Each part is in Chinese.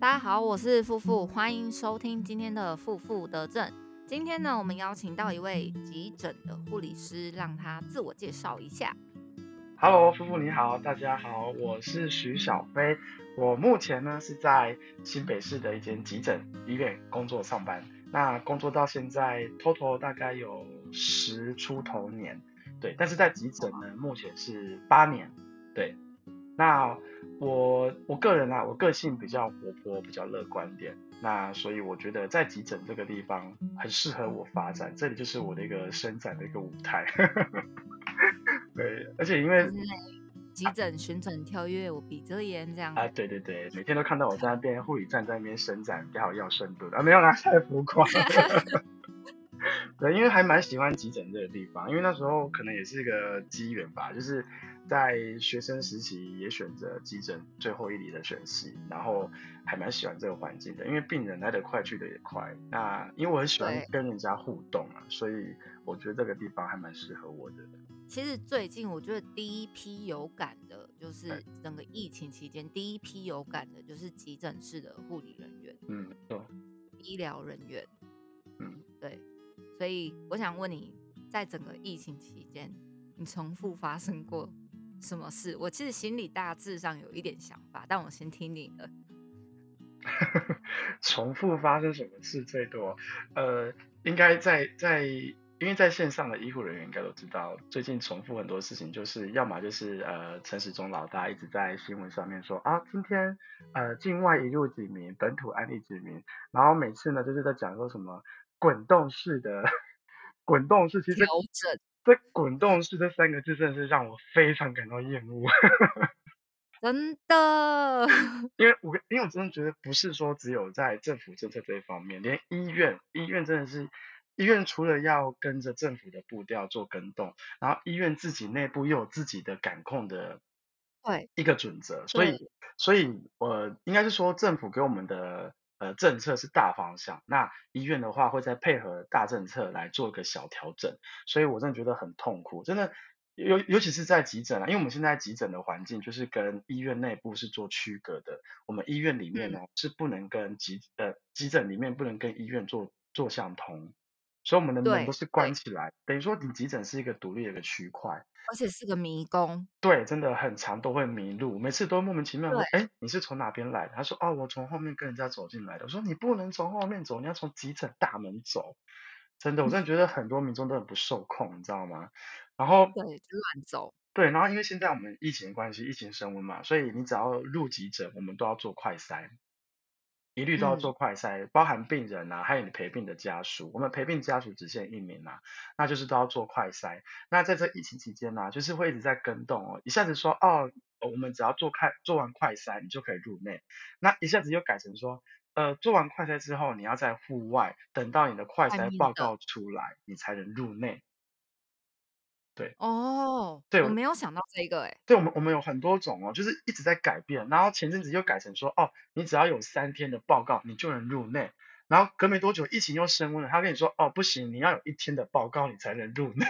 大家好，我是富富，欢迎收听今天的富富得正。今天呢，我们邀请到一位急诊的护理师，让他自我介绍一下。Hello，富富你好，大家好，我是徐小飞，我目前呢是在新北市的一间急诊医院工作上班，那工作到现在 total 大概有十出头年，对，但是在急诊呢，目前是八年，对，那我我个人啊，我个性比较活泼，比较乐观点，那所以我觉得在急诊这个地方很适合我发展，这里就是我的一个伸展的一个舞台。对，而且因为急诊旋转跳跃，我闭着眼这样啊，对对对，每天都看到我在那边护理站在那边伸展，刚好要深度啊，没有啦，太浮夸。对，因为还蛮喜欢急诊这个地方，因为那时候可能也是一个机缘吧，就是在学生时期也选择急诊最后一里的选系，然后还蛮喜欢这个环境的，因为病人来得快去得也快。那因为我很喜欢跟人家互动啊，所以我觉得这个地方还蛮适合我的。其实最近我觉得第一批有感的，就是整个疫情期间第一批有感的，就是急诊室的护理人员，嗯，对，医疗人员，嗯，对。所以我想问你，在整个疫情期间，你重复发生过什么事？我其实心里大致上有一点想法，但我先听你的。重复发生什么事最多？呃，应该在在，因为在线上的医护人员应该都知道，最近重复很多事情，就是要么就是呃陈时中老大一直在新闻上面说啊，今天呃境外一入几名，本土案例几名，然后每次呢就是在讲说什么。滚动式的 滚动式，其实调整这滚动式这三个字真的是让我非常感到厌恶。真的，因为我因为我真的觉得不是说只有在政府政策这一方面，连医院医院真的是医院除了要跟着政府的步调做跟动，然后医院自己内部又有自己的感控的对一个准则，所以所以我应该是说政府给我们的。呃，政策是大方向，那医院的话会再配合大政策来做一个小调整，所以我真的觉得很痛苦，真的尤尤其是在急诊啊，因为我们现在急诊的环境就是跟医院内部是做区隔的，我们医院里面呢是不能跟急呃急诊里面不能跟医院做做相通，所以我们的门都是关起来，等于说你急诊是一个独立的一个区块。而且是个迷宫，对，真的很长，都会迷路，每次都莫名其妙的。哎，你是从哪边来的？他说，哦，我从后面跟人家走进来的。我说，你不能从后面走，你要从急诊大门走。真的，我真的觉得很多民众都很不受控，你知道吗？然后对，就乱走。对，然后因为现在我们疫情关系，疫情升温嘛，所以你只要入急诊，我们都要做快筛。一律都要做快筛，包含病人啊，还有你陪病的家属。我们陪病家属只限一名啊，那就是都要做快筛。那在这疫情期间呢，就是会一直在跟动哦，一下子说哦，我们只要做快做完快筛，你就可以入内。那一下子又改成说，呃，做完快筛之后，你要在户外等到你的快筛报告出来，你才能入内。对哦，对我没有想到这个哎，对我们我们有很多种哦，就是一直在改变，然后前阵子又改成说哦，你只要有三天的报告，你就能入内，然后隔没多久疫情又升温了，他跟你说哦不行，你要有一天的报告你才能入内。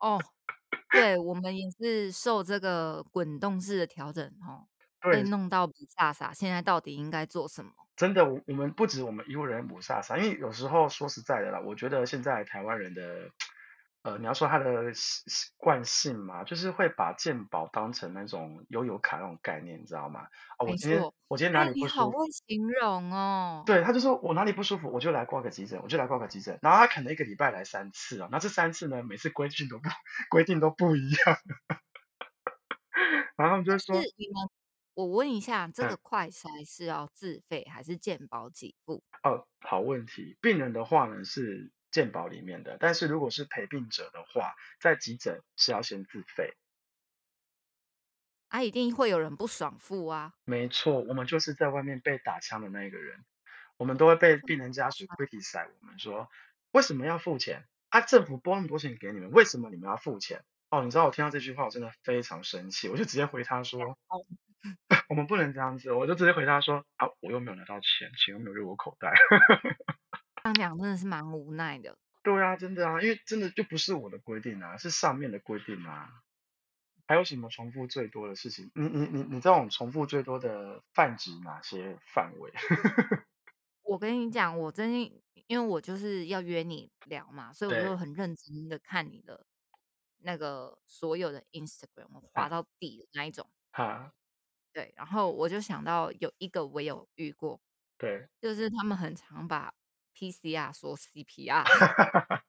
哦，对我们也是受这个滚动式的调整哦，被弄到不飒飒，现在到底应该做什么？真的，我我们不止我们医护人员不飒飒，因为有时候说实在的啦，我觉得现在台湾人的。呃，你要说他的习惯性嘛，就是会把健保当成那种悠游卡那种概念，你知道吗？啊，我今天我今天哪里不舒服？好会形容哦。对，他就说我哪里不舒服，我就来挂个急诊，我就来挂个急诊。然后他可能一个礼拜来三次啊，那这三次呢，每次规定都不规定都不一样。然后就说，你们，我问一下，这个快筛是要自费还是健保给付？哦，好问题。病人的话呢是。健保里面的，但是如果是陪病者的话，在急诊是要先自费。啊，一定会有人不爽付啊。没错，我们就是在外面被打枪的那一个人，我们都会被病人家属 criticize 我们说，为什么要付钱？啊，政府拨那么多钱给你们，为什么你们要付钱？哦，你知道我听到这句话，我真的非常生气，我就直接回他说，我们不能这样子，我就直接回他说，啊，我又没有拿到钱，钱又没有入我口袋。这样讲真的是蛮无奈的。对啊，真的啊，因为真的就不是我的规定啊，是上面的规定啊。还有什么重复最多的事情？你你你你这种重复最多的泛指哪些范围？我跟你讲，我最近因为我就是要约你聊嘛，所以我就对，很认真的看你的那个所有的 Instagram，我滑啊，到底的那一种。哈，对，然后我就想到有一个我有遇过，对，就是他们很常把 PCR 说 CPR，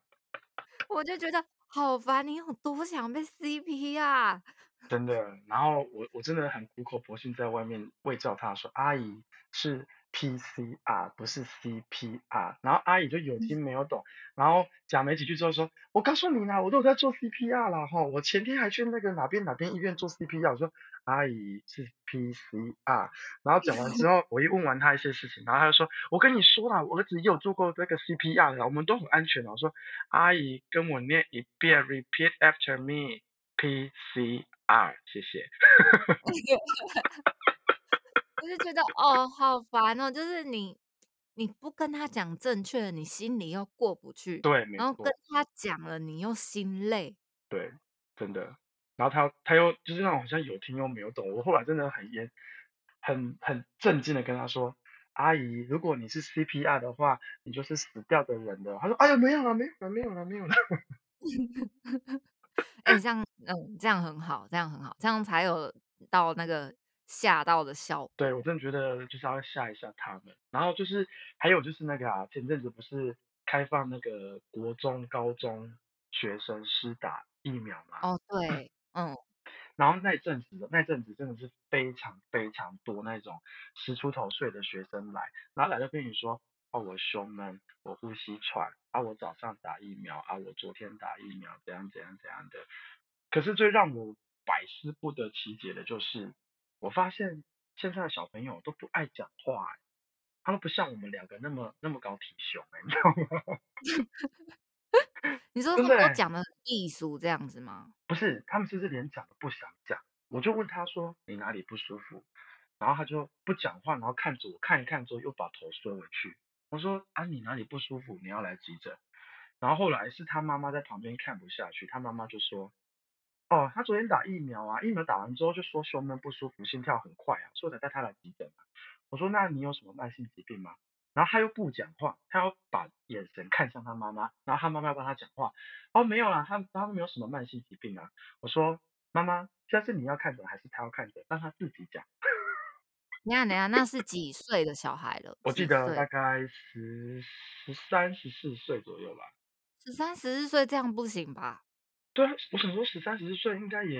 我就觉得好烦，你有多想被 CPR？真的。然后我我真的很苦口婆心在外面喂教他说，阿姨是 PCR 不是 CPR，然后阿姨就有听没有懂，然后讲没几句之后说，我告诉你啦，我都有在做 CPR 了哈，我前天还去那个哪边哪边医院做 CPR，我说阿姨是 PCR，然后讲完之后，我一问完他一些事情，然后他就说，我跟你说啦，我儿子也有做过这个 CPR 的，我们都很安全的。我说阿姨跟我念一遍，repeat after me。PCR，谢谢。我就觉得哦，好烦哦，就是你你不跟他讲正确的，你心里又过不去，对，没然后跟错，他讲了，你又心累。对，真的。然后他他又就是那种好像有听又没有懂，我后来真的很严，很很震惊的跟他说，阿姨，如果你是 CPR 的话，你就是死掉的人了。他说，哎呀，没有了，没有了，没有了，没有了。哎，这样嗯，这样很好，这样很好，这样才有到那个吓到的效果对，我。真的觉得就是要吓一吓他们。然后就是还有就是那个啊，前阵子不是开放那个国中、高中学生施打疫苗吗？哦，对，嗯，然后那阵子的那阵子真的是非常非常多那种十出头岁的学生来，然后来就跟你说，哦，我胸闷，我呼吸喘，啊，我早上打疫苗，啊，我昨天打疫苗，怎样怎样怎样的。可是最让我百思不得其解的就是，我发现现在的小朋友都不爱讲话、欸，他们不像我们两个那么那么高体雄、欸，你知道吗？你说他们都讲的很艺术这样子吗？不是，他们甚至连讲都不想讲。我就问他说你哪里不舒服，然后他就不讲话，然后看着我看一看之后又把头缩回去。我说啊你哪里不舒服，你要来急诊。然后后来是他妈妈在旁边看不下去，他妈妈就说哦他昨天打疫苗啊，疫苗打完之后就说胸闷不舒服，心跳很快啊，所以才带他来急诊啊。我说那你有什么慢性疾病吗？然后他又不讲话，他要把眼神看向他妈妈，然后他妈妈要帮他讲话。哦，没有啦，他他没有什么慢性疾病啊。我说妈妈，现在是你要看诊还是他要看诊？让他自己讲。等一下等一下，那是 几岁的小孩了？我记得大岁？概十十三十四岁左右吧。十三、十四岁这样不行吧？对啊，我想说十三十四岁应该也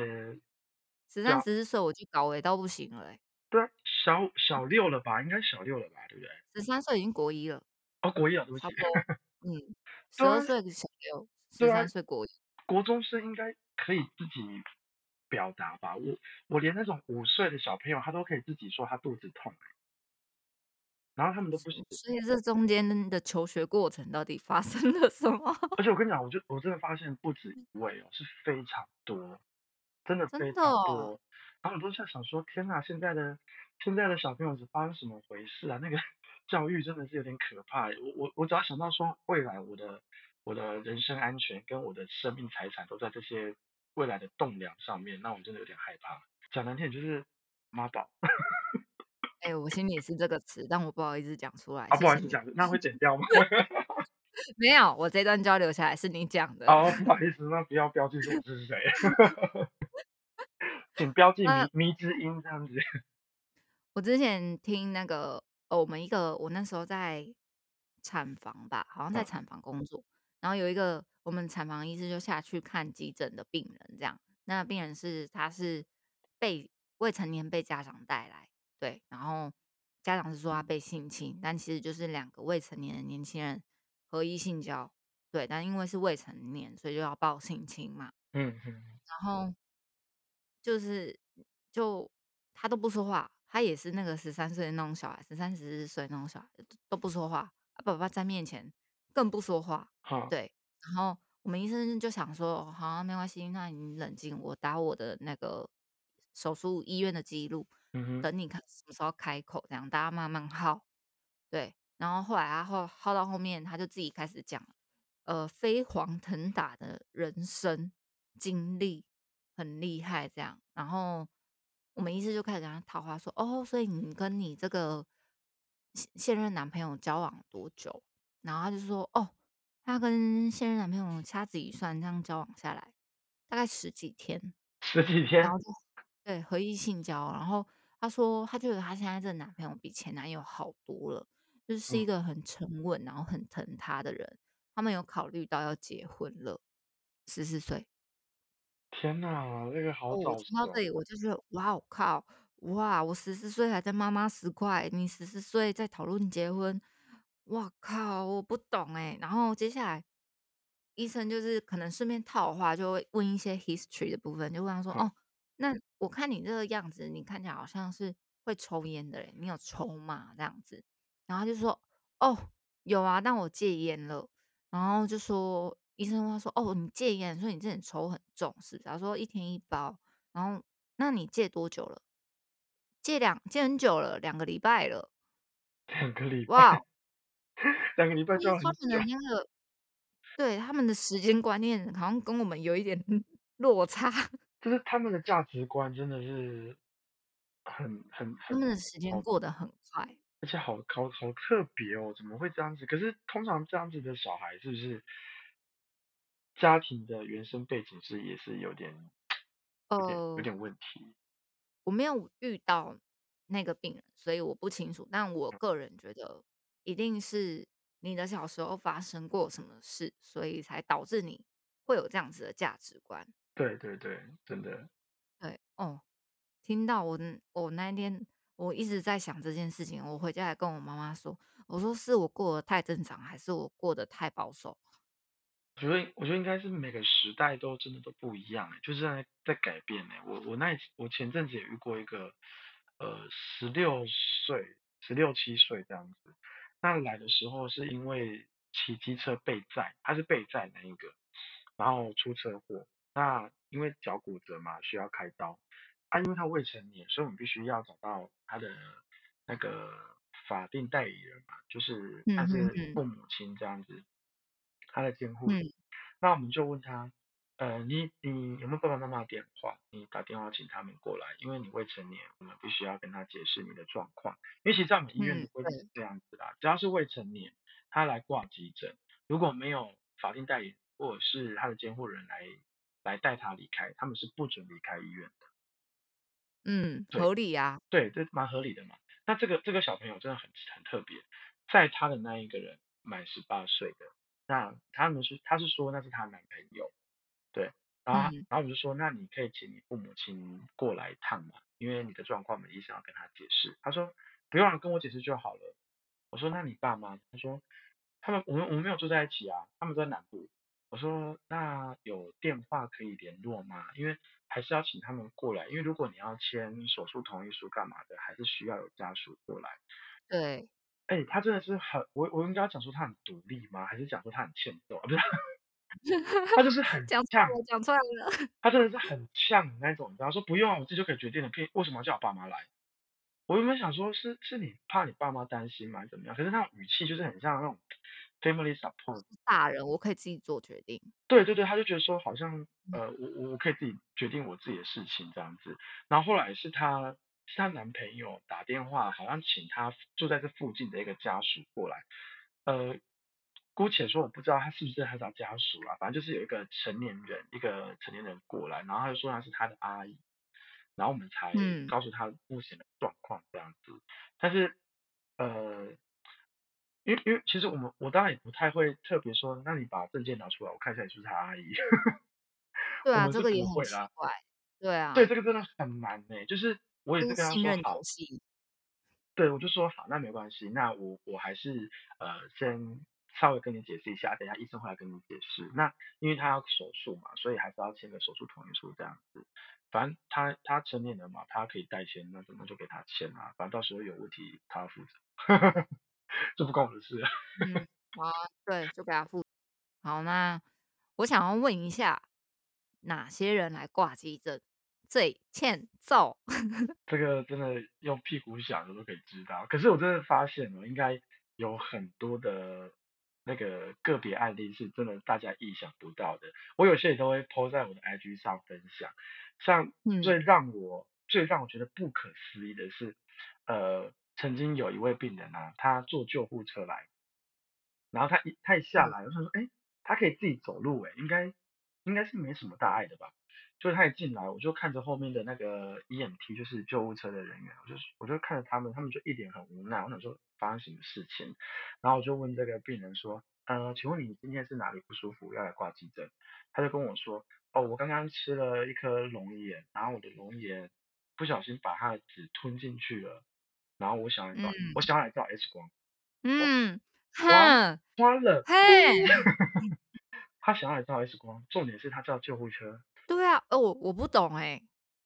十三、十，四岁我就搞诶到不行了欸对啊，小小六了吧？应该小六了吧？对不对？十三岁已经国一了，哦，国一啊，对不起。差不多，嗯十对啊，二岁小六十对啊，三岁国一。国中生应该可以自己表达吧？我我连那种五岁的小朋友，他都可以自己说他肚子痛、欸，然后他们都不行。所以这中间的求学过程到底发 生了什么？而且我跟你讲，我就我真的发现不止一位哦，是非常多，真的非真的哦，常多。然后我都在想说，天呐，现在的现在的小朋友是发生什么回事啊？那个 教育真的是有点可怕欸。我我我只要想到说，未来我的我的人身安全跟我的生命财产都在这些未来的栋梁上面，那我真的有点害怕。讲难听点就是妈宝哎、我心里是这个词，但我不好意思讲出来，啊。不好意思讲，那会剪掉吗？没有，我这段交流下来是你讲的。哦，不好意思，那不要标记出我是谁，请标记那迷迷之音这样子。我之前听那个，哦，我们一个我那时候在产房吧，好像在嗯产房工作，然后有一个我们产房医师就下去看急诊的病人，这样，那病人是他是被未成年被家长带来，对，然后家长是说他被性侵，但其实就是两个未成年的年轻人合一性交，对，但因为是未成年，所以就要报性侵嘛，嗯嗯然后就是就他都不说话，他也是那个十三岁的那种小孩，十三十四岁那种小孩都都不说话，啊爸爸在面前更不说话，好，对。然后我们医生就想说，哦好啊，没关系，那你冷静，我打我的那个手术医院的记录，嗯哼，等你看什么时候开口，这样大家慢慢耗。对，然后后来他耗耗到后面，他就自己开始讲，呃，飞黄腾达的人生经历，很厉害这样。然后我们医师就开始跟他套话说：“哦，所以你跟你这个现现任男朋友交往多久？”然后他就说：“哦，他跟现任男朋友掐指一算，这样交往下来大概十几天。”十几天，然后就对合意性交，然后他说她觉得她现在这个男朋友比前男友好多了，就是是一嗯，个很沉稳，然后很疼她的人。他们有考虑到要结婚了，十四岁。天哪，那个好哦，我早熟，听到这里我就觉得，哇，我靠，哇，我十四岁还在妈妈十块，你十四岁在讨论结婚，哇靠，我不懂哎。然后接下来医生就是可能顺便套话，就会问一些 history 的部分，就问他说，嗯，哦，那我看你这个样子，你看起来好像是会抽烟的人，你有抽吗？这样子，然后他就说，哦，有啊，但我戒烟了。然后就说医生问他说：“哦，你戒烟，所以你之前抽很重，是不是？”他说：“一天一包。”然后那你戒多久了？戒两戒很久了两个礼拜了。两个礼拜，哇，两个礼拜就是他们的那个对，他们的时间观念好像跟我们有一点 落差，就是他们的价值观真的是很很很他们的时间，过得很快。而且好好好特别哦，怎么会这样子？可是通常这样子的小孩是不是家庭的原生背景是也是有点有点有呃，点问题？我没有遇到那个病人，所以我不清楚。但我嗯个人觉得，一定是你的小时候发生过什么事，所以才导致你会有这样子的价值观。对对对，真的。对，哦，听到我我那一天我一直在想这件事情，我回家还跟我妈妈说，我说是我过得太正常，还是我过得太保守？我觉得，我觉得应该是每个时代都真的都不一样欸，就是在在改变哎。我我那一我前阵子也遇过一个，呃，十六岁、十六七岁这样子。那来的时候是因为骑机车被载，他是被载那一个，然后出车祸。那因为脚骨折嘛，需要开刀。啊，因为他未成年，所以我们必须要找到他的那个法定代理人嘛，就是嗯他是父母亲这样子，他的监护人。嗯那我们就问他，呃，你你有没有爸爸妈妈的电话？你打电话请他们过来，因为你未成年，我们必须要跟他解释你的状况。因为其实在我们医院的嗯，规定是，这样子啦，只要是未成年，他来挂急诊，如果没有法定代理人或者是他的监护人来来带他离开，他们是不准离开医院的。嗯，合理啊，对，这蛮合理的嘛。那这个这个小朋友真的很很特别，在他的那一个人满十八岁的，那他们是他是说那是他男朋友，对，然后嗯然后我们就说，那你可以请你父母亲过来一趟嘛，因为你的状况，我们医生要跟他解释。他说不用了，跟我解释就好了。我说那你爸妈？他说他们我们我们没有住在一起啊，他们在南部。我说那有电话可以联络吗？因为还是要请他们过来，因为如果你要签手术同意书干嘛的，还是需要有家属过来。对，哎，他真的是很，我我应该要讲说他很独立吗？还是讲说他很欠揍啊？不是，他就是很呛，讲出来了，讲出来了，他真的是很呛的那种，你知道说不用啊，我自己就可以决定了，可以为什么要叫我爸妈来？我原本想说是是你怕你爸妈担心吗？还是怎么样？可是那种语气就是很像那种 family support 大人我可以自己做决定。对对对，他就觉得说好像嗯呃，我我我可以自己决定我自己的事情这样子。然后后来是她是她男朋友打电话，好像请她住在这附近的一个家属过来。呃，姑且说我不知道他是不是他找家属啦，反正就是有一个成年人，一个成年人过来，然后他就说他是他的阿姨，然后我们才嗯，告诉他目前的状况这样子。但是呃，因为因为其实我们我当然也不太会特别说，那你把证件拿出来，我看一下你是不是他阿姨。对啊，这个也很不会啦。奇怪。对对，啊，这个真的很难呢，就是我也这是是跟他信任游说好，戏。对，我就说好，那没关系，那我我还是呃先稍微跟你解释一下，等一下医生会来跟你解释。那因为他要手术嘛，所以还是要签个手术同意书这样子。反正他他成年人嘛，他可以代签，那怎么就给他签啊？反正到时候有问题他要负责，这不关我的事。嗯，好啊，对，就给他付。好，那我想要问一下，哪些人来挂急诊最欠揍？这个真的用屁股想的都可以知道。可是我真的发现了，应该有很多的那个个别案例是真的大家意想不到的。我有些也都会 po 在我的 IG 上分享。像最嗯让我最让我觉得不可思议的是，呃，曾经有一位病人啊，他坐救护车来，然后他一他一下嗯来，我想说，哎，他可以自己走路，哎，应该应该是没什么大碍的吧。就是他一进来，我就看着后面的那个 EMT，就是救护车的人员，我就我就看着他们，他们就一脸很无奈。我想说发生什么事情，然后我就问这个病人说，呃，请问你今天是哪里不舒服，要来挂急诊？他就跟我说，哦，我刚刚吃了一颗龙眼，然后我的龙眼不小心把它的籽吞进去了，然后我想来找我嗯。想要来照 X 光，嗯，花哼，花了，嘿，他想要来照 X 光，重点是他叫救护车，对啊，呃，我我不懂哎，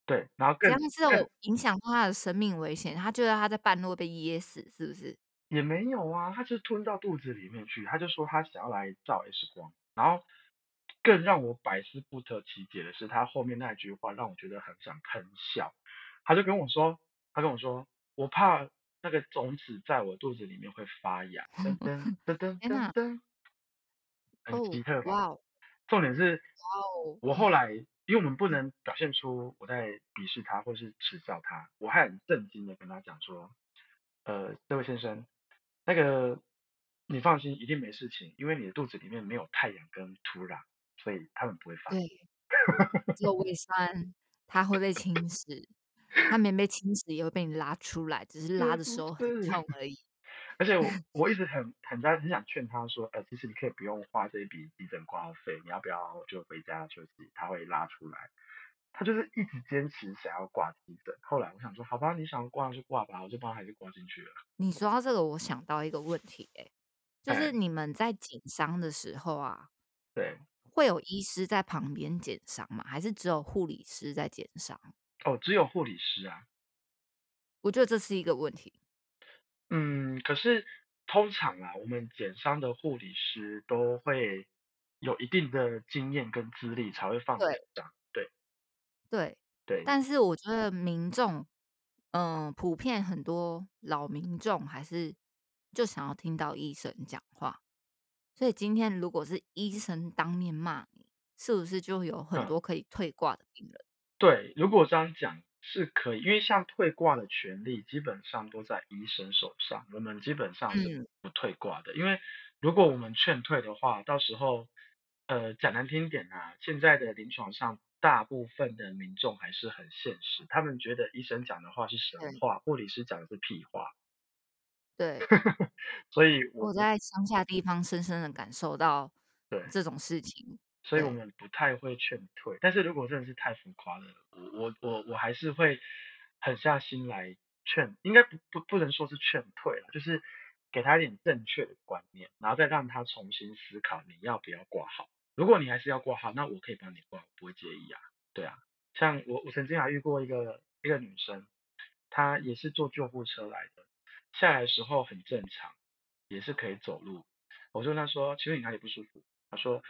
对，然后更这样是更有影响到他的生命危险，他觉得他在半路被噎死，是不是？也没有啊，他就吞到肚子里面去，他就说他想要来照 X 光，然后更让我百思不得其解的是，他后面那句话让我觉得很想喷笑，他就跟我说，他跟我说，我怕那个种子在我肚子里面会发芽，噔噔 噔噔，噔噔，很哦，奇特吧？重点是，哦，我后来，因为我们不能表现出我在鄙视他或是耻笑他，我还很震惊的跟他讲说，呃，这位先生，那个你放心，一定没事情，因为你的肚子里面没有太阳跟土壤，所以他们不会发对，现。只有胃酸，它会被侵蚀，它没 被侵蚀也会被你拉出来，只是拉的时候很是？痛而已。而且我 我一直很很在很想劝他说，呃，其实你可以不用花这一笔急诊挂号费，你要不要就回家休息？他会拉出来。他就是一直坚持想要挂急诊。后来我想说，好吧，你想要挂就挂吧，我就帮他还是挂进去了。你说到这个，我想到一个问题、欸，就是哎，你们在检伤的时候啊，对，会有医师在旁边减伤吗？还是只有护理师在减伤？哦，只有护理师啊。我觉得这是一个问题。嗯，可是通常啊，我们减伤的护理师都会有一定的经验跟资历，才会放检对伤。对对，对，但是我觉得民众，嗯、普遍很多老民众还是就想要听到医生讲话，所以今天如果是医生当面骂你，是不是就有很嗯。多可以退挂的病人？对，如果这样讲是可以，因为像退挂的权利基本上都在医生手上，我们基本上是嗯，不退挂的。因为如果我们劝退的话，到时候呃讲难听点啊，现在的临床上大部分的民众还是很现实，他们觉得医生讲的话是神对话，护理师讲的是屁话，对，所以我在乡下地方深深的感受到对。这种事情。所以我对，们不太会劝退。但是如果真的是太浮夸了，我我我我还是会狠下心来劝，应该不不不能说是劝退了，就是给他一点正确的观念，然后再让他重新思考你要不要挂号。如果你还是要挂号，那我可以帮你挂，我不会介意啊。对啊，像我我曾经还遇过一个一个女生，她也是坐救护车来的，下来的时候很正常，也是可以走路。我就问她说，请问你哪里不舒服？她说，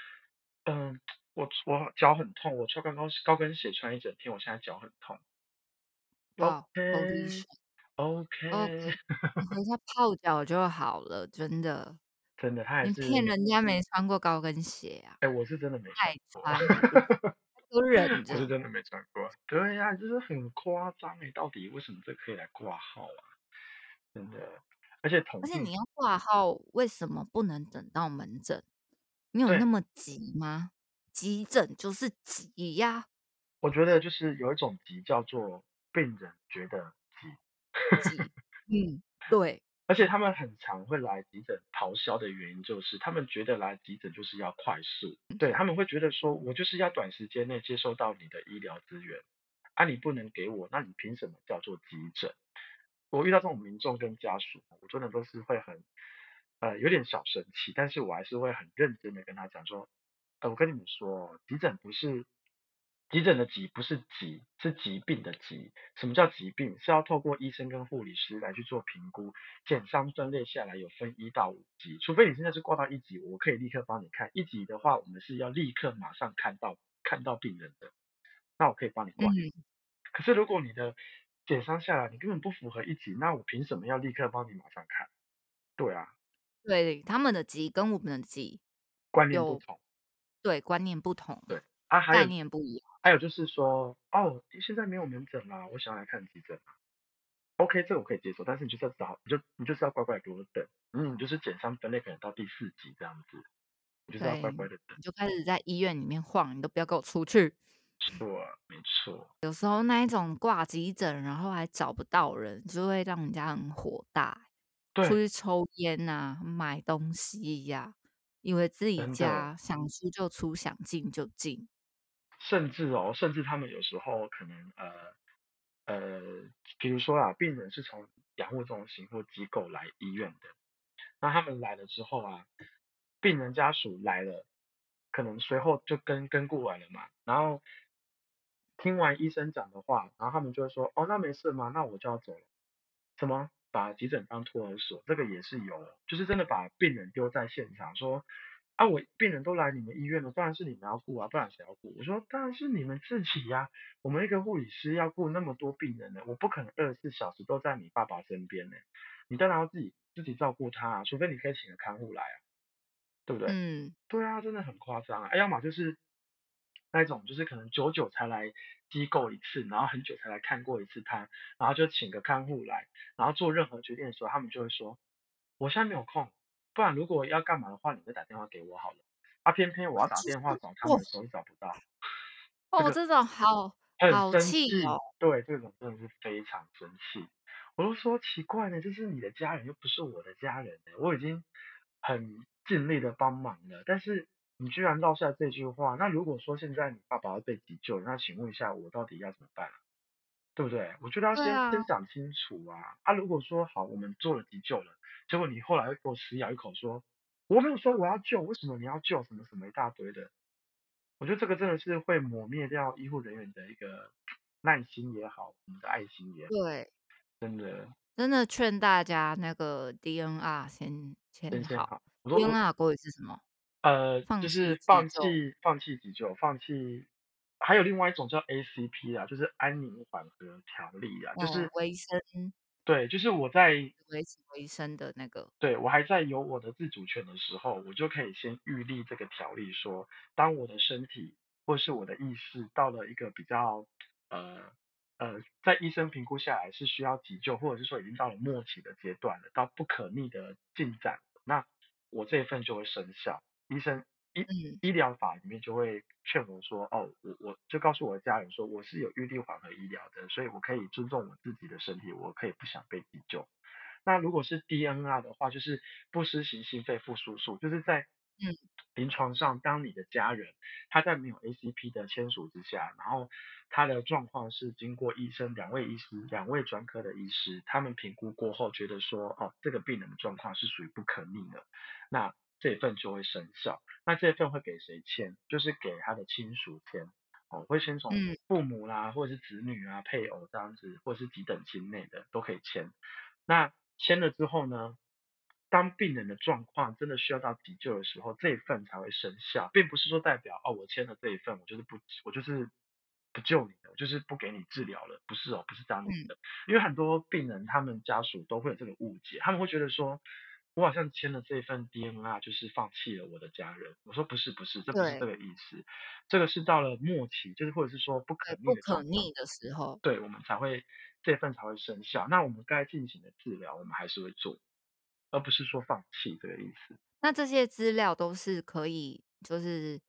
嗯，我我脚很痛，我穿高高高跟鞋穿一整天，我现在脚很痛。哇，Holy OK shit！OK，OK，你回家泡脚就好了，真的。真的，他还你骗是，人家没穿过高跟鞋啊？哎，我是真的没穿爱过，穿都忍着。我是真的没穿过。对呀、就是很夸张哎，到底为什么这可以来挂号啊？真的，而且而且你要挂号，为什么不能等到门诊？你有对，那么急吗？急诊就是急呀，我觉得就是有一种急叫做病人觉得急。急。嗯，对，而且他们很常会来急诊咆哮的原因，就是他们觉得来急诊就是要快速，对他们会觉得说，我就是要短时间内接受到你的医疗资源，啊，你不能给我，那你凭什么叫做急诊？我遇到这种民众跟家属，我真的都是会很，呃，有点小生气，但是我还是会很认真的跟他讲说，呃，我跟你们说，急诊不是急诊的急不是急，是疾病的急。什么叫疾病？是要透过医生跟护理师来去做评估，减伤分类下来有分一到五级，除非你现在是挂到一级，我可以立刻帮你看。一级的话，我们是要立刻马上看到看到病人的，那我可以帮你挂。嗯，可是如果你的减伤下来，你根本不符合一级，那我凭什么要立刻帮你马上看？对啊，对，他们的急跟我们的急有观念不同。对，观念不同，对，啊，还概有念不一样。还有就是说，哦，现在没有门诊啦，我想要来看急诊啊。OK，这个我可以接受，但是你就是要找，你就你就是要乖乖的给我等，嗯，你就是减伤分类可能到第四级这样子，你就是要乖，乖的等。你就开始在医院里面晃，你都不要给我出去。错，没错，有时候那一种挂急诊，然后还找不到人，就会让人家很火大。出对，去抽烟呐、买东西呀、以为自己真的，家想出就出，想进就进。甚至哦，甚至他们有时候可能呃呃，比如说啊，病人是从养护中心或机构来医院的，那他们来了之后啊，病人家属来了，可能随后就跟跟过来了嘛，然后听完医生讲的话，然后他们就会说，哦，那没事嘛？那我就要走了。什么？把急诊当托儿所，这个也是有，就是真的把病人丢在现场，说啊，我病人都来你们医院了，当然是你们要顾啊，不然谁要顾？我说当然是你们自己呀、我们一个护理师要顾那么多病人呢，我不可能二十四小时都在你爸爸身边呢，你当然要自己自己照顾他啊，除非你可以请个看护来啊，对不对？嗯，对啊，真的很夸张啊！哎要么就是那一种，就是可能久久才来机构一次，然后很久才来看过一次他，然后就请个看护来，然后做任何决定的时候，他们就会说，我现在没有空，不然如果要干嘛的话，你就打电话给我好了。啊，偏偏我要打电话找他们哦的时候找不到，这哦，个这种好很好气哦。生气，对，这种真的是非常生气。我都说奇怪呢，就是你的家人，又不是我的家人呢，我已经很尽力的帮忙了，但是你居然撂下这句话，那如果说现在你爸爸要被急救，那请问一下我到底要怎么办啊？对不对？我觉得要先啊，先讲清楚啊。啊，如果说好，我们做了急救了，结果你后来又给我死咬一口说，我没有说我要救，为什么你要救？什么什么一大堆的，我觉得这个真的是会抹灭掉医护人员的一个耐心也好，我们的爱心也好，对，真的真的劝大家那个 DNR 先签好。先先好。我说我 DNR 国语是什么？呃，放弃就是放救。弃放弃急救，放弃，还有另外一种叫 ACP 啊，就是安宁缓和条例啊，就哦，是维生对，就是我在维持维生的那个。对我还在有我的自主权的时候，我就可以先预立这个条例说，当我的身体或是我的意识到了一个比较呃呃，在医生评估下来是需要急救，或者是说已经到了末期的阶段了，到不可逆的进展，那我这一份就会生效。医生医嗯，医疗法里面就会劝我说，哦，我我就告诉我的家人说，我是有预立缓和医疗的，所以我可以尊重我自己的身体，我可以不想被急救。那如果是 DNR 的话，就是不施行心肺复苏术，就是在嗯临床上，当你的家人他在没有 ACP 的签署之下，然后他的状况是经过医生两位医师、两位专科的医师，他们评估过后觉得说，哦，这个病人的状况是属于不可逆的，那这一份就会生效。那这一份会给谁签？就是给他的亲属签。哦，会先从嗯父母啦，或者是子女啊、配偶这样子，或者是几等亲内的都可以签。那签了之后呢，当病人的状况真的需要到急救的时候，这一份才会生效，并不是说代表哦，我签了这一份，我就是不，我就是不救你了，我就是不给你治疗了，不是哦，不是这样子嗯，的。因为很多病人他们家属都会有这个误解，他们会觉得说，我好像签了这份 DNR 就是放弃了我的家人。我说不是不是，这不是这个意思，这个是到了末期，就是或者是说不可，逆不。可逆的时候，对，我们才会这份才会生效。那我们该进行的治疗，我们还是会做，而不是说放弃这个意思。那这些资料都是可以就是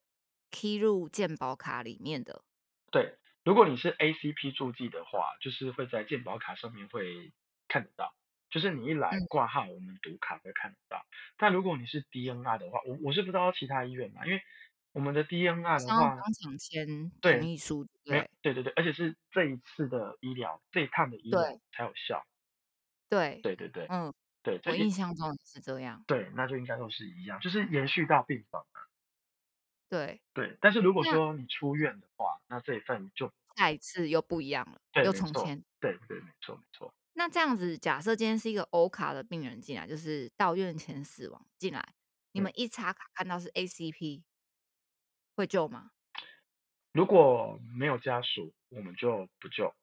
key 入健保卡里面的。对，如果你是 ACP 注记的话，就是会在健保卡上面会看得到，就是你一来嗯，挂号，我们读卡会看得到。但如果你是 DNR 的话，我我是不知道其他医院嘛，因为我们的 DNR 的话，当场签同，意书，对对对对，而且是这一次的医疗，这一趟的医疗才有效。对，对对对嗯，对，就我印象中是这样。对，那就应该都是一样，就是延续到病房啊。对，对，但是如果说你出院的话，那这一份就下一次又不一样了，对，又，重签。对对，没错没错。那这样子，假设今天是一个欧卡的病人进来，就是到院前死亡进来，你嗯，们一查卡看到是 ACP，会救吗？如果没有家属，我们就不救。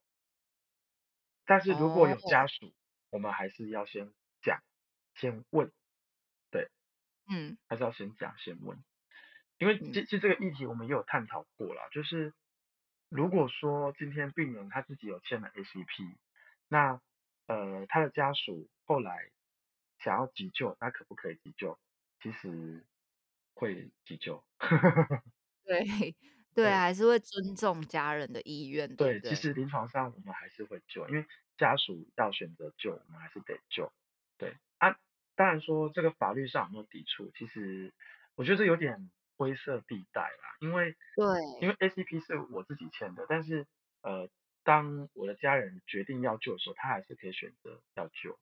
但是如果哦，有家属，我们还是要先讲，先问。对，嗯还是要先讲先问？因为其嗯其实这个议题我们也有探讨过啦，就是如果说今天病人他自己有签了 ACP，那呃他的家属后来想要急救，那可不可以急救？其实会急救。对对，对还是会尊重家人的意愿，对不对，其对？实临床上我们还是会救，因为家属要选择救，我们还是得救。对啊，当然说这个法律上有没有抵触，其实我觉得这有点灰色地带啦，因为对因为 ACP 是我自己签的，但是呃，当我的家人决定要救的时候，他还是可以选择要救。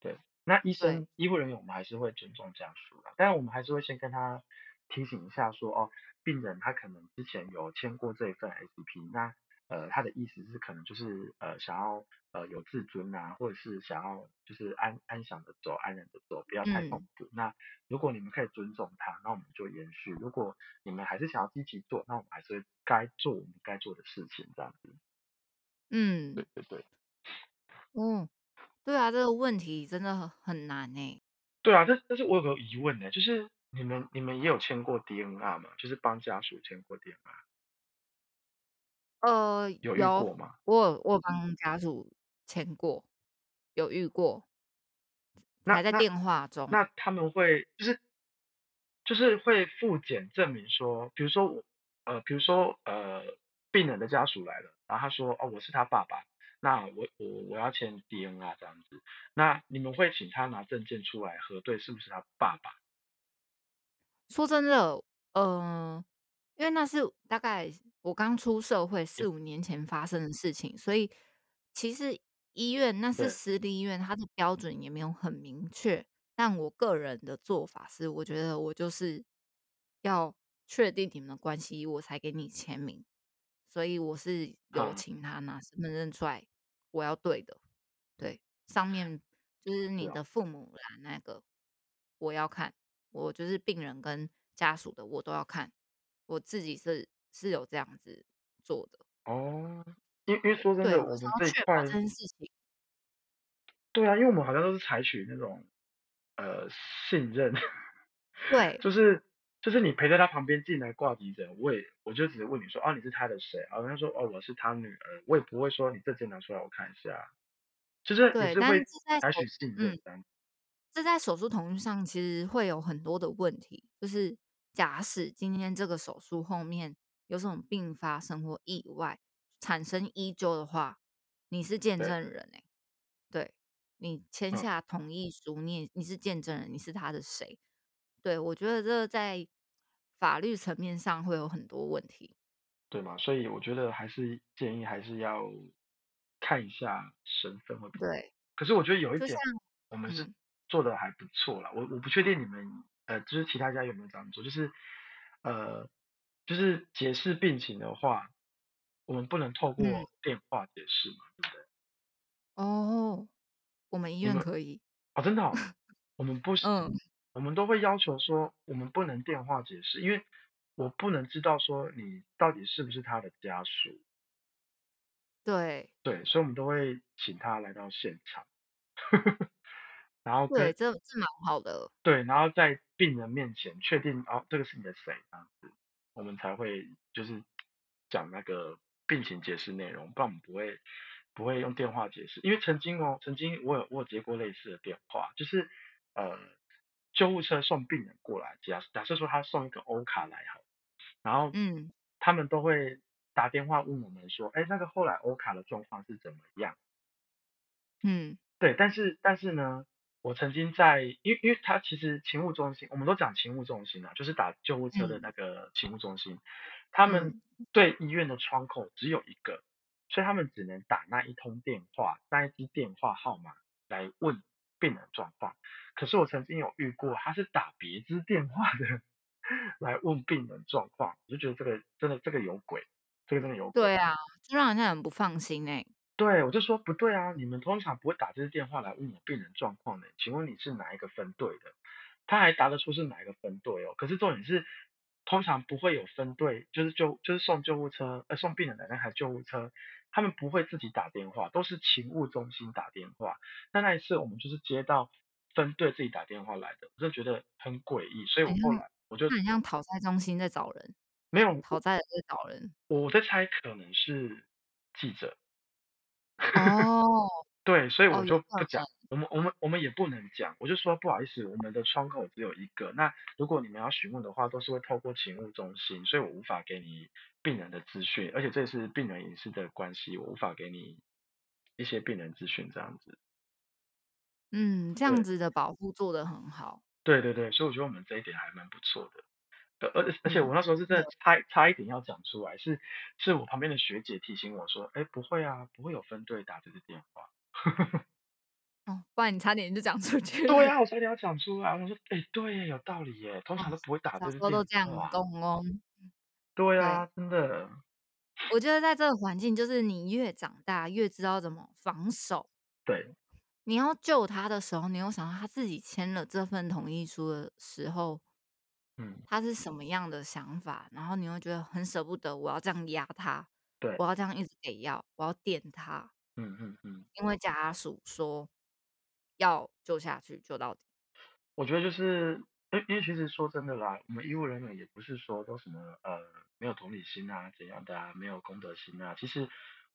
对，那医，生、医护人员我们还是会尊重家属啦，但是我们还是会先跟他提醒一下说，哦，病人他可能之前有签过这一份 ACP，那呃他的意思是可能就是呃想要呃有自尊啊，或者是想要就是安安详的走，安然的走，不要太痛嗯苦。那如果你们可以尊重他，那我们就延续；如果你们还是想要积极做，那我们还是会该做我们该做的事情，这样子。嗯，对对对。嗯，对啊，这个问题真的很很难诶。对啊，但但是我有个疑问呢，就是你们你们也有签过 DNR 吗？就是帮家属签过 DNR，呃，有遇有，过吗？我有我有帮家属签过，有遇过，还在电话中。那他们会就是就是会复检证明说，比如说我呃比如说呃病人的家属来了，然后他说哦我是他爸爸，那我我我要签 DNA 这样子，那你们会请他拿证件出来核对是不是他爸爸？说真的，呃，因为那是大概我刚出社会四五年前发生的事情，所以其实医院那是对，私立医院，它的标准也没有很明确。但我个人的做法是，我觉得我就是要确定你们的关系，我才给你签名。所以我是有，请他拿身份证出来，我要对的，对，上面就是你的父母栏那个，我要看。我就是病人跟家属的，我都要看。我自己是是有这样子做的，哦，因因为说真对，的，我们要确保这一块这件事情。对啊，因为我们好像都是采取那种呃信任，对就是就是你陪在他旁边进来挂急诊，我也我就只是问你说哦你是他的谁，然后他说哦我是他女儿，我也不会说你这件拿出来我看一下，就是但是这在手采取信任嗯，这在手术同意上其实会有很多的问题，就是假使今天这个手术后面有什么病发生或意外产生医纠的话，你是见对，证人哎、对你签嗯，下同意书，你也你是见证人，你是他的谁？对我觉得这在法律层面上会有很多问题。对嘛，所以我觉得还是建议还是要看一下身份会比较。对，可是我觉得有一就像点我们是嗯做的还不错啦，我我不确定你们呃就是其他家有没有这样做，就是呃就是解释病情的话，我们不能透嗯过电话解释嘛，对不对？哦，我们医你们院可以，哦真的哦，我们不行，嗯，我们都会要求说我们不能电话解释，因为我不能知道说你到底是不是他的家属。对。对，所以我们都会请他来到现场，然后对，跟这这蛮好的，对，然后在病人面前确定哦，这个是你的谁这样子，我们才会就是讲那个病情解释内容，不然我们不会不会用电话解释，因为曾经哦，曾经我有我有接过类似的电话，就是呃救护车送病人过来，假假设说他送一个欧卡来好，然后嗯。他们都会打电话问我们说，哎，那个后来欧卡的状况是怎么样？嗯。对，但是但是呢，我曾经在，因为因为他其实勤务中心，我们都讲勤务中心啊，就是打救护车的嗯。那个勤务中心，他们嗯。对医院的窗口只有一个，所以他们只能打那一通电话，那一支电话号码来问病人状况。可是我曾经有遇过，他是打别支电话的 来问病人状况，我就觉得这个真的这个有鬼，这个真的有鬼。对啊，就让人家很不放心哎、对，我就说不对啊，你们通常不会打这支电话来问我病人状况的，请问你是哪一个分队的？他还答得出是哪一个分队哦。可是重点是，通常不会有分队，就是救就是送救护车，呃送病人的那台救护车，他们不会自己打电话，都是勤务中心打电话。那那一次我们就是接到分队自己打电话来的，我真的觉得很诡异，所以我后来我就那很像讨债中心在找人，没有，我讨债的在找人。我在猜可能是记者。哦，对，所以我哦，有可就不讲，能。我们我们我们也不能讲，我就说不好意思，我们的窗口只有一个，那如果你们要询问的话，都是会透过勤务中心，所以我无法给你病人的资讯，而且这也是病人隐私的关系，我无法给你一些病人资讯这样子。嗯，这样对子的保护做得很好。对对对，所以我觉得我们这一点还蛮不错的。而而而且我嗯，那时候是真的的，差差一点要讲出来，是是我旁边的学姐提醒我说，哎，不会啊，不会有分队打这个电话。哦，不然你差点就讲出去了。对啊，我差点要讲出来，我说，哎，对耶，有道理耶，通哦，常都不会打小时都这样，话。懂哦。对，对啊，真的，我觉得在这个环境，就是你越长大越知道怎么防守。对，你要救他的时候，你又想到他自己签了这份同意书的时候，嗯，他是什么样的想法，然后你又觉得很舍不得，我要这样压他，对，我要这样一直给药，我要电他，嗯嗯嗯，因为家属说要救下去，救到底。我觉得就是，因为因为其实说真的啦，我们医务人员也不是说都什么呃没有同理心啊怎样的啊，没有公德心啊，其实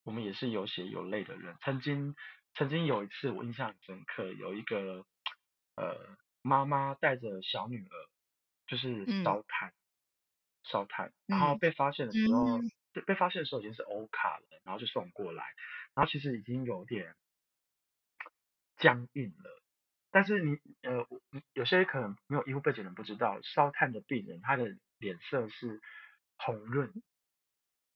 我们也是有血有泪的人。曾经曾经有一次我印象很深刻，有一个呃妈妈带着小女儿就是嗯烧炭烧炭，然后嗯被发现的时候嗯，被被发现的时候已经是欧卡了，然后就送过来，然后其实已经有点僵硬了。但是你呃，有些可能没有医护背景的人不知道，烧炭的病人他的脸色是红润，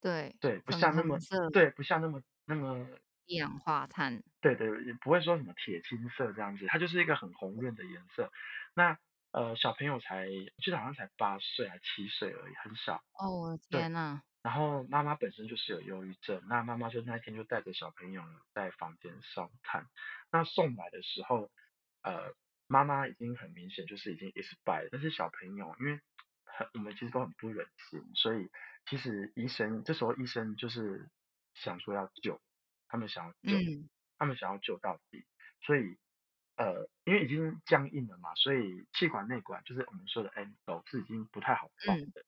对，对，不像那么对，不像那么那么一氧化碳。对对，也不会说什么铁青色这样子，它就是一个很红润的颜色。那呃，小朋友才，我记得好像才八岁还七岁而已，很小。哦，我的，天呐，然后妈妈本身就是有忧郁症，那妈妈就那一天就带着小朋友在房间烧炭。那送来的时候，呃，妈妈已经很明显就是已经 expire 了，但是小朋友因为很我们其实都很不忍心，所以其实医生这时候医生就是想说要救，他们想要救，嗯他们想要救到底，所以呃，因为已经僵硬了嘛，所以气管内管就是我们说的 endo 是已经不太好放嗯的。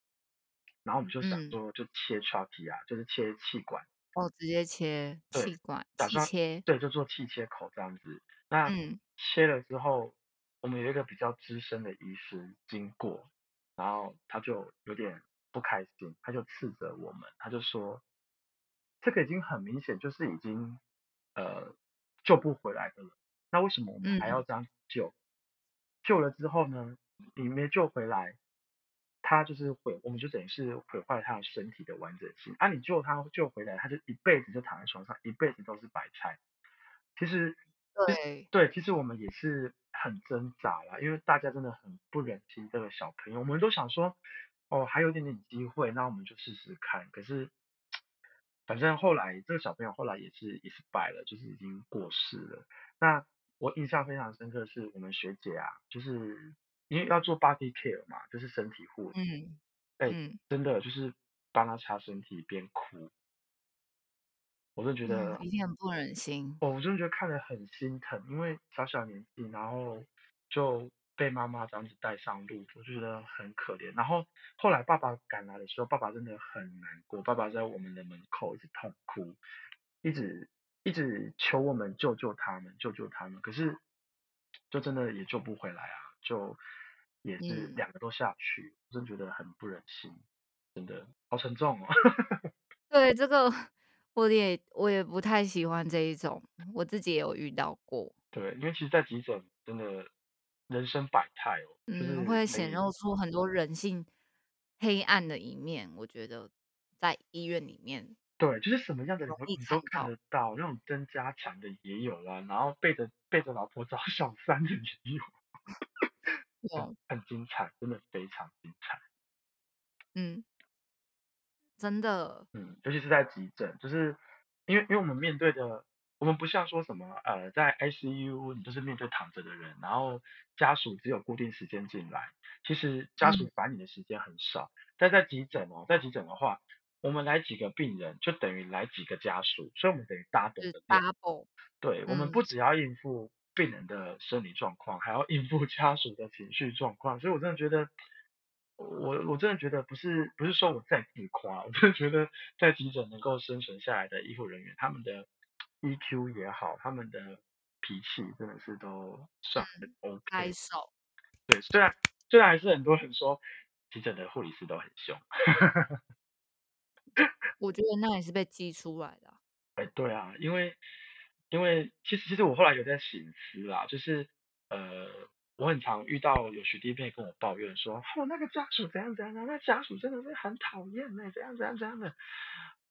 然后我们就想嗯，说，就切 trachea 啊，就是切气管，哦，直接切对，气管，打算切。对，就做气切口这样子。那嗯切了之后，我们有一个比较资深的医师经过，然后他就有点不开心，他就斥责我们，他就说，这个已经很明显就是已经呃救不回来的了，那为什么我们还要嗯这样救？救了之后呢，你没救回来，他就是毁，我们就等于是毁坏他的身体的完整性。啊，你救他救回来，他就一辈子就躺在床上，一辈子都是白菜。其实，对，对，其实我们也是很挣扎啦，因为大家真的很不忍心这个小朋友，我们都想说，哦，还有一点点机会，那我们就试试看。可是，反正后来这个小朋友后来也是也是败了，就是已经过世了。那我印象非常深刻的是我们学姐啊，就是因为要做 body care 嘛，就是身体护理，嗯哎，嗯，真的就是帮他擦身体边哭，我就觉哦，得一定很不忍心。哦，我真的觉得看得很心疼，因为小小年纪，然后就被妈妈这样子带上路，我就觉得很可怜。然后后来爸爸赶来的时候，爸爸真的很难过，爸爸在我们的门口一直痛哭，一直一直求我们救救他们，救救他们。可是就真的也救不回来啊，就也是嗯，两个都下去，我真觉得很不忍心，真的好沉重哦。对，这个我也我也不太喜欢这一种，我自己也有遇到过。对，因为其实，在急诊真的人生百态哦，就嗯，是会显露出很多人性黑暗的一面，我觉得在医院里面对，就是什么样的人你都看。得到，那种争家产的也有啦，然后背着背着老婆找小三的也有，很有，很精彩，真的非常精彩。嗯，真的，嗯，尤其是在急诊，就是因为因为我们面对的，我们不像说什么呃，在 ICU 你就是面对躺着的人，然后家属只有固定时间进来，其实家属嗯，烦你的时间很少。但在急诊哦，在急诊的话，我们来几个病人就等于来几个家属，所以我们等于 double 的。double，对，我们不嗯只要应付病人的生理状况，还要应付 家属的情绪状况，所以我真的觉得，我我真的觉得不是不是说我在自夸，我真的觉得在急诊能够生存下来的医护人员，他们的 EQ 也好，他们的脾气真的是都算很 OK。拍手。对，虽然虽然还是很多人说急诊的护理师都很凶。我觉得那也是被激出来的。哎，对啊，因为因为其实其实我后来有在醒思啦，就是呃，我很常遇到有学弟妹跟我抱怨说，哦，那个家属怎样怎样，那家属真的是很讨厌呢，怎样怎样怎样的，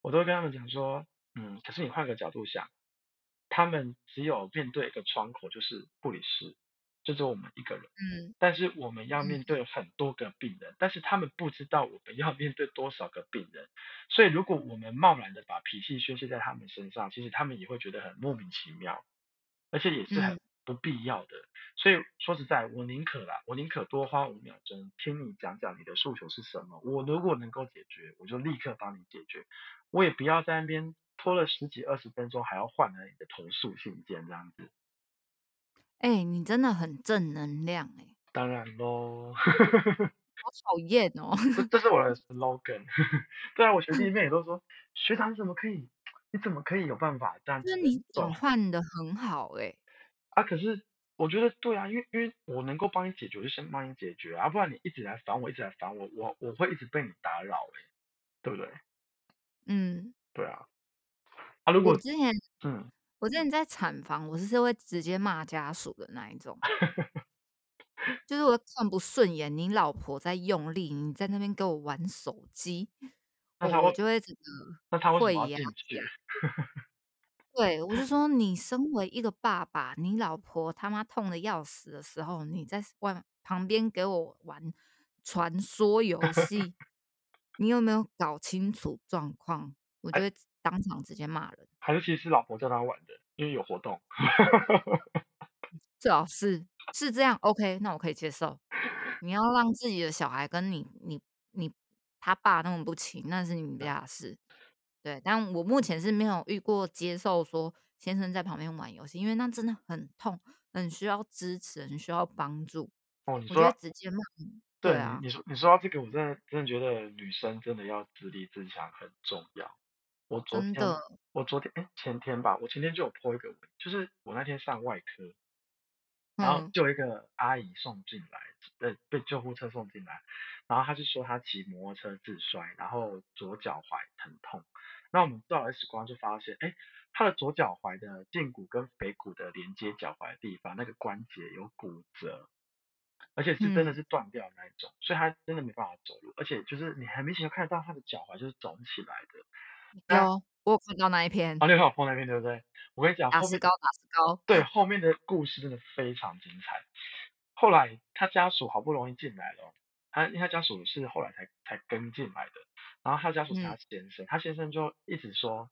我都会跟他们讲说，嗯，可是你换个角度想，他们只有面对一个窗口，就是护理师。就只有我们一个人，嗯，但是我们要面对很多个病人，但是他们不知道我们要面对多少个病人，所以如果我们贸然的把脾气宣泄在他们身上，其实他们也会觉得很莫名其妙，而且也是很不必要的。所以说实在，我宁可啦，我宁可多花五秒钟听你讲讲你的诉求是什么，我如果能够解决，我就立刻帮你解决，我也不要在那边拖了十几二十分钟，还要换来你的投诉信件这样子。哎，你真的很正能量哎！当然喽，好讨厌哦！这这是我的 slogan。对啊，我学弟 妹也都说，学长你怎么可以？你怎么可以有办法这样？就是你转换的很好哎。啊，可是我觉得对啊，因为因为我能够帮你解决，就先帮你解决啊，不然你一直来烦我，一直来烦我，我我会一直被你打扰哎，对不对？嗯，对啊。啊，如果之前嗯。我之前在产房，我是会直接骂家属的那一种，就是我 看不顺眼，你老婆在用力，你在那边给我玩手机，我就会整个会呀 对，我就说你身为一个爸爸，你老婆他妈痛的要死的时候，你在外旁边给我玩传说游戏，你有没有搞清楚状况？我就会当场直接骂人。还是其实是老婆叫他玩的，因为有活动。最好是是这样，OK，那我可以接受。你要让自己的小孩跟你、你、你他爸那么不亲，那是你们家的事。对，但我目前是没有遇过接受说先生在旁边玩游戏，因为那真的很痛，很需要支持，很需要帮助。哦，你说直接骂？对啊，你说你说到这个，我真的真的觉得女生真的要自立自强很重要。我昨天，我昨天哎前天吧，我前天就有 po 一个文，就是我那天上外科，然后就有一个阿姨送进来，被被救护车送进来，然后她就说她骑摩托车自摔，然后左脚踝疼痛，那我们照 X 光就发现，哎，她的左脚踝的胫骨跟腓骨的连接脚踝的地方那个关节有骨折，而且是真的是断掉那一种，所以她真的没办法走路，而且就是你很明显就看得到她的脚踝就是肿起来的。有，我有看到那一篇。啊，你看我放那篇对不对？我跟你讲，打石膏，打石膏。对，后面的故事真的非常精彩。后来他家属好不容易进来了，他因为他家属是后来才才跟进来的，然后他家属是他先生，他先生就一直说。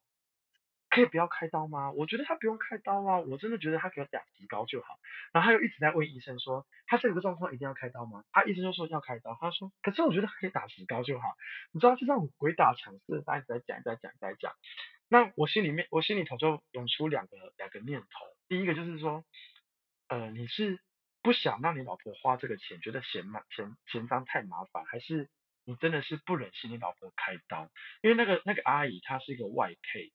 可以不要开刀吗？我觉得他不用开刀啊，我真的觉得他给我打石膏就好。然后他又一直在问医生说，他这个状况一定要开刀吗？他医生就说要开刀。他说，可是我觉得可以打石膏就好。你知道，就这种鬼打墙式，他一直在讲，在讲，在讲。那我心里面，我心里头就涌出两个两个念头。第一个就是说，呃，你是不想让你老婆花这个钱，觉得嫌麻嫌嫌脏太麻烦，还是你真的是不忍心你老婆开刀？因为那个那个阿姨她是一个外配。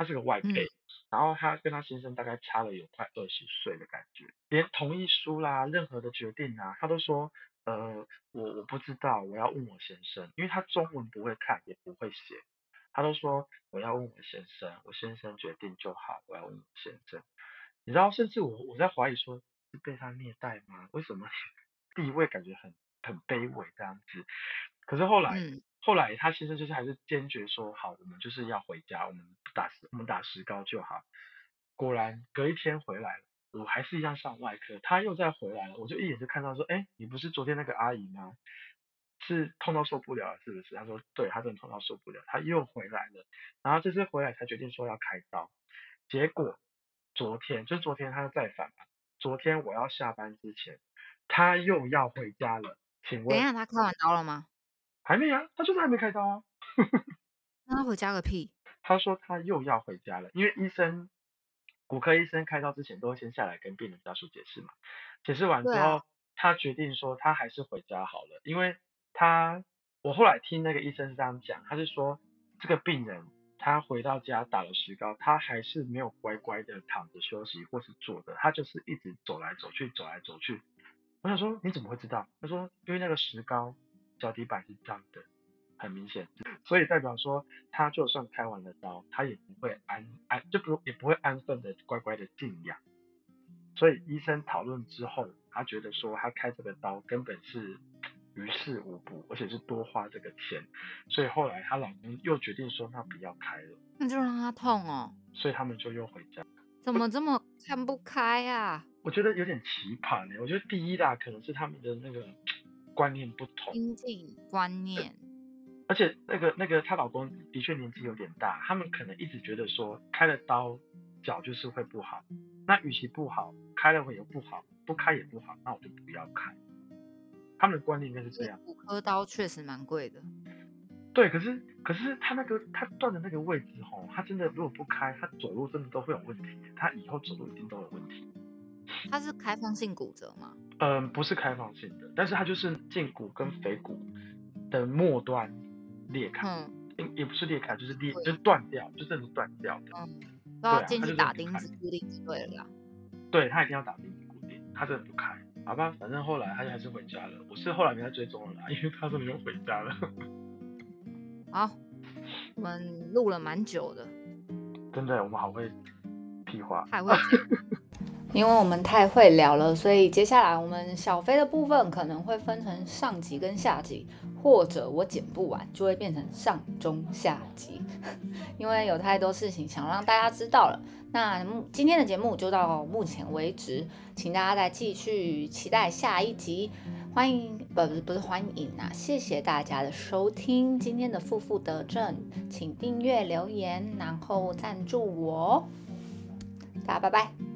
他是个外配，然后他跟他先生大概差了有快二十岁的感觉，连同意书啦、任何的决定啊，他都说，呃，我我不知道，我要问我先生，因为他中文不会看也不会写，他都说我要问我先生，我先生决定就好，我要问我先生，你知道，甚至我我在怀疑说是被他虐待吗？为什么 地位感觉很很卑微这样子？可是后来。后来他先生就是还是坚决说好，我们就是要回家，我们打石我们打石膏就好。果然隔一天回来了，我还是一样上外科，他又再回来了，我就一眼就看到说，哎，你不是昨天那个阿姨吗？是痛到受不了了是不是？他说对，他真的痛到受不了，他又回来了，然后这次回来才决定说要开刀。结果昨天就是昨天他又再犯嘛，昨天我要下班之前，他又要回家了，请问？等一下他开完刀了吗？还没啊，他就是还没开刀啊。那他回家个屁！他说他又要回家了，因为医生骨科医生开刀之前都会先下来跟病人家属解释嘛，解释完之后，他决定说他还是回家好了，因为他我后来听那个医生是这样讲，他是说这个病人他回到家打了石膏，他还是没有乖乖的躺着休息或是坐着，他就是一直走来走去，走来走去。我想说你怎么会知道？他说因为那个石膏脚底板是脏的，很明显，所以代表说他就算开完了刀，他也不会安安就不也不会安分的乖乖的静养。所以医生讨论之后，他觉得说他开这个刀根本是于事无补，而且是多花这个钱，所以后来她老公又决定说那不要开了，那就让他痛哦。所以他们就又回家。怎么这么看不开啊？我觉得有点奇葩呢。我觉得第一啦，可能是他们的那个观念不同，经济观念，而且那个那个她老公的确年纪有点大，他们可能一直觉得说开了刀脚就是会不好，那与其不好，开了会又不好，不开也不好，那我就不要开。他们的观念应该是这样。骨科刀确实蛮贵的。对，可是可是他那个他断的那个位置吼，他真的如果不开，他走路真的都会有问题，他以后走路一定都有问题。它是开放性骨折吗？嗯，不是开放性的，但是它就是胫骨跟腓骨的末端裂开，嗯也也不是裂开，就是裂，就是断掉，就真的是断掉的。嗯，都要进去打钉子固定就对了啦。对他一定要打钉子固定，他真的不开，好吧，反正后来他就还是回家了。我是后来没再追踪了啦，因为他真的又回家了，好，我们录了蛮久的，真的，我们好会屁话。太会讲。因为我们太会聊了，所以接下来我们小飞的部分可能会分成上集跟下集，或者我剪不完就会变成上中下集，因为有太多事情想让大家知道了。那今天的节目就到目前为止，请大家再继续期待下一集。欢迎，不不是不是欢迎啊！谢谢大家的收听，今天的负负得正，请订阅、留言，然后赞助我。大家拜拜。